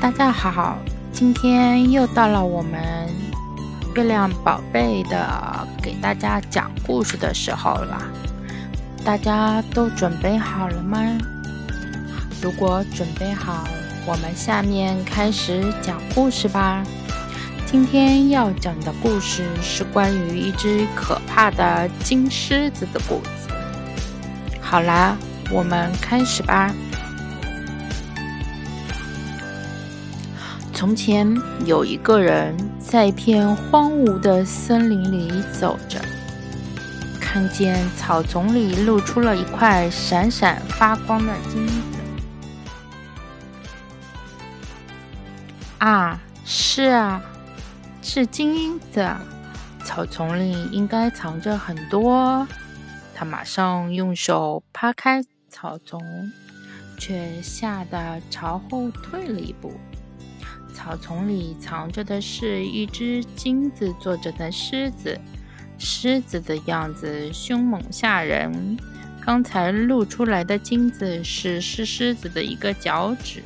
大家好，今天又到了我们月亮宝贝的给大家讲故事的时候了。大家都准备好了吗？如果准备好，我们下面开始讲故事吧。今天要讲的故事是关于一只可怕的金狮子的故事。好啦，我们开始吧。从前有一个人在一片荒芜的森林里走着，看见草丛里露出了一块闪闪发光的金子。啊，是啊，是金子！草丛里应该藏着很多。他马上用手扒开草丛，却吓得朝后退了一步。草丛里藏着的是一只金子做着的狮子，狮子的样子凶猛吓人。刚才露出来的金子是是狮子的一个脚趾。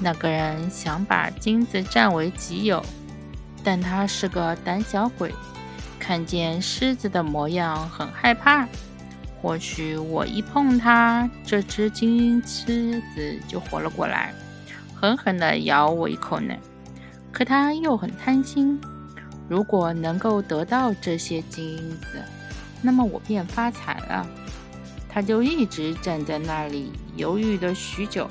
那个人想把金子占为己有，但他是个胆小鬼，看见狮子的模样很害怕。或许我一碰它，这只金狮子就活了过来。狠狠地咬我一口呢，可他又很贪心。如果能够得到这些金子，那么我便发财了。他就一直站在那里，犹豫了许久。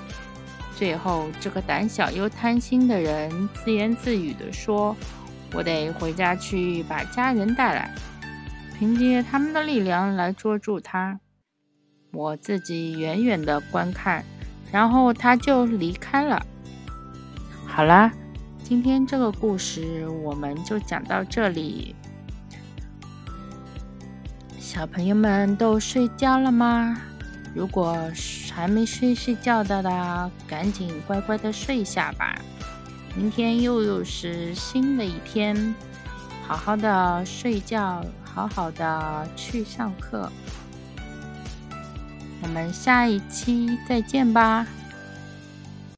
最后，这个胆小又贪心的人自言自语地说：“我得回家去把家人带来，凭借他们的力量来捉住他。我自己远远地观看，然后他就离开了。”好啦，今天这个故事我们就讲到这里。小朋友们都睡觉了吗？如果还没睡睡觉的啦，赶紧乖乖的睡下吧。明天又又是新的一天，好好的睡觉，好好的去上课。我们下一期再见吧。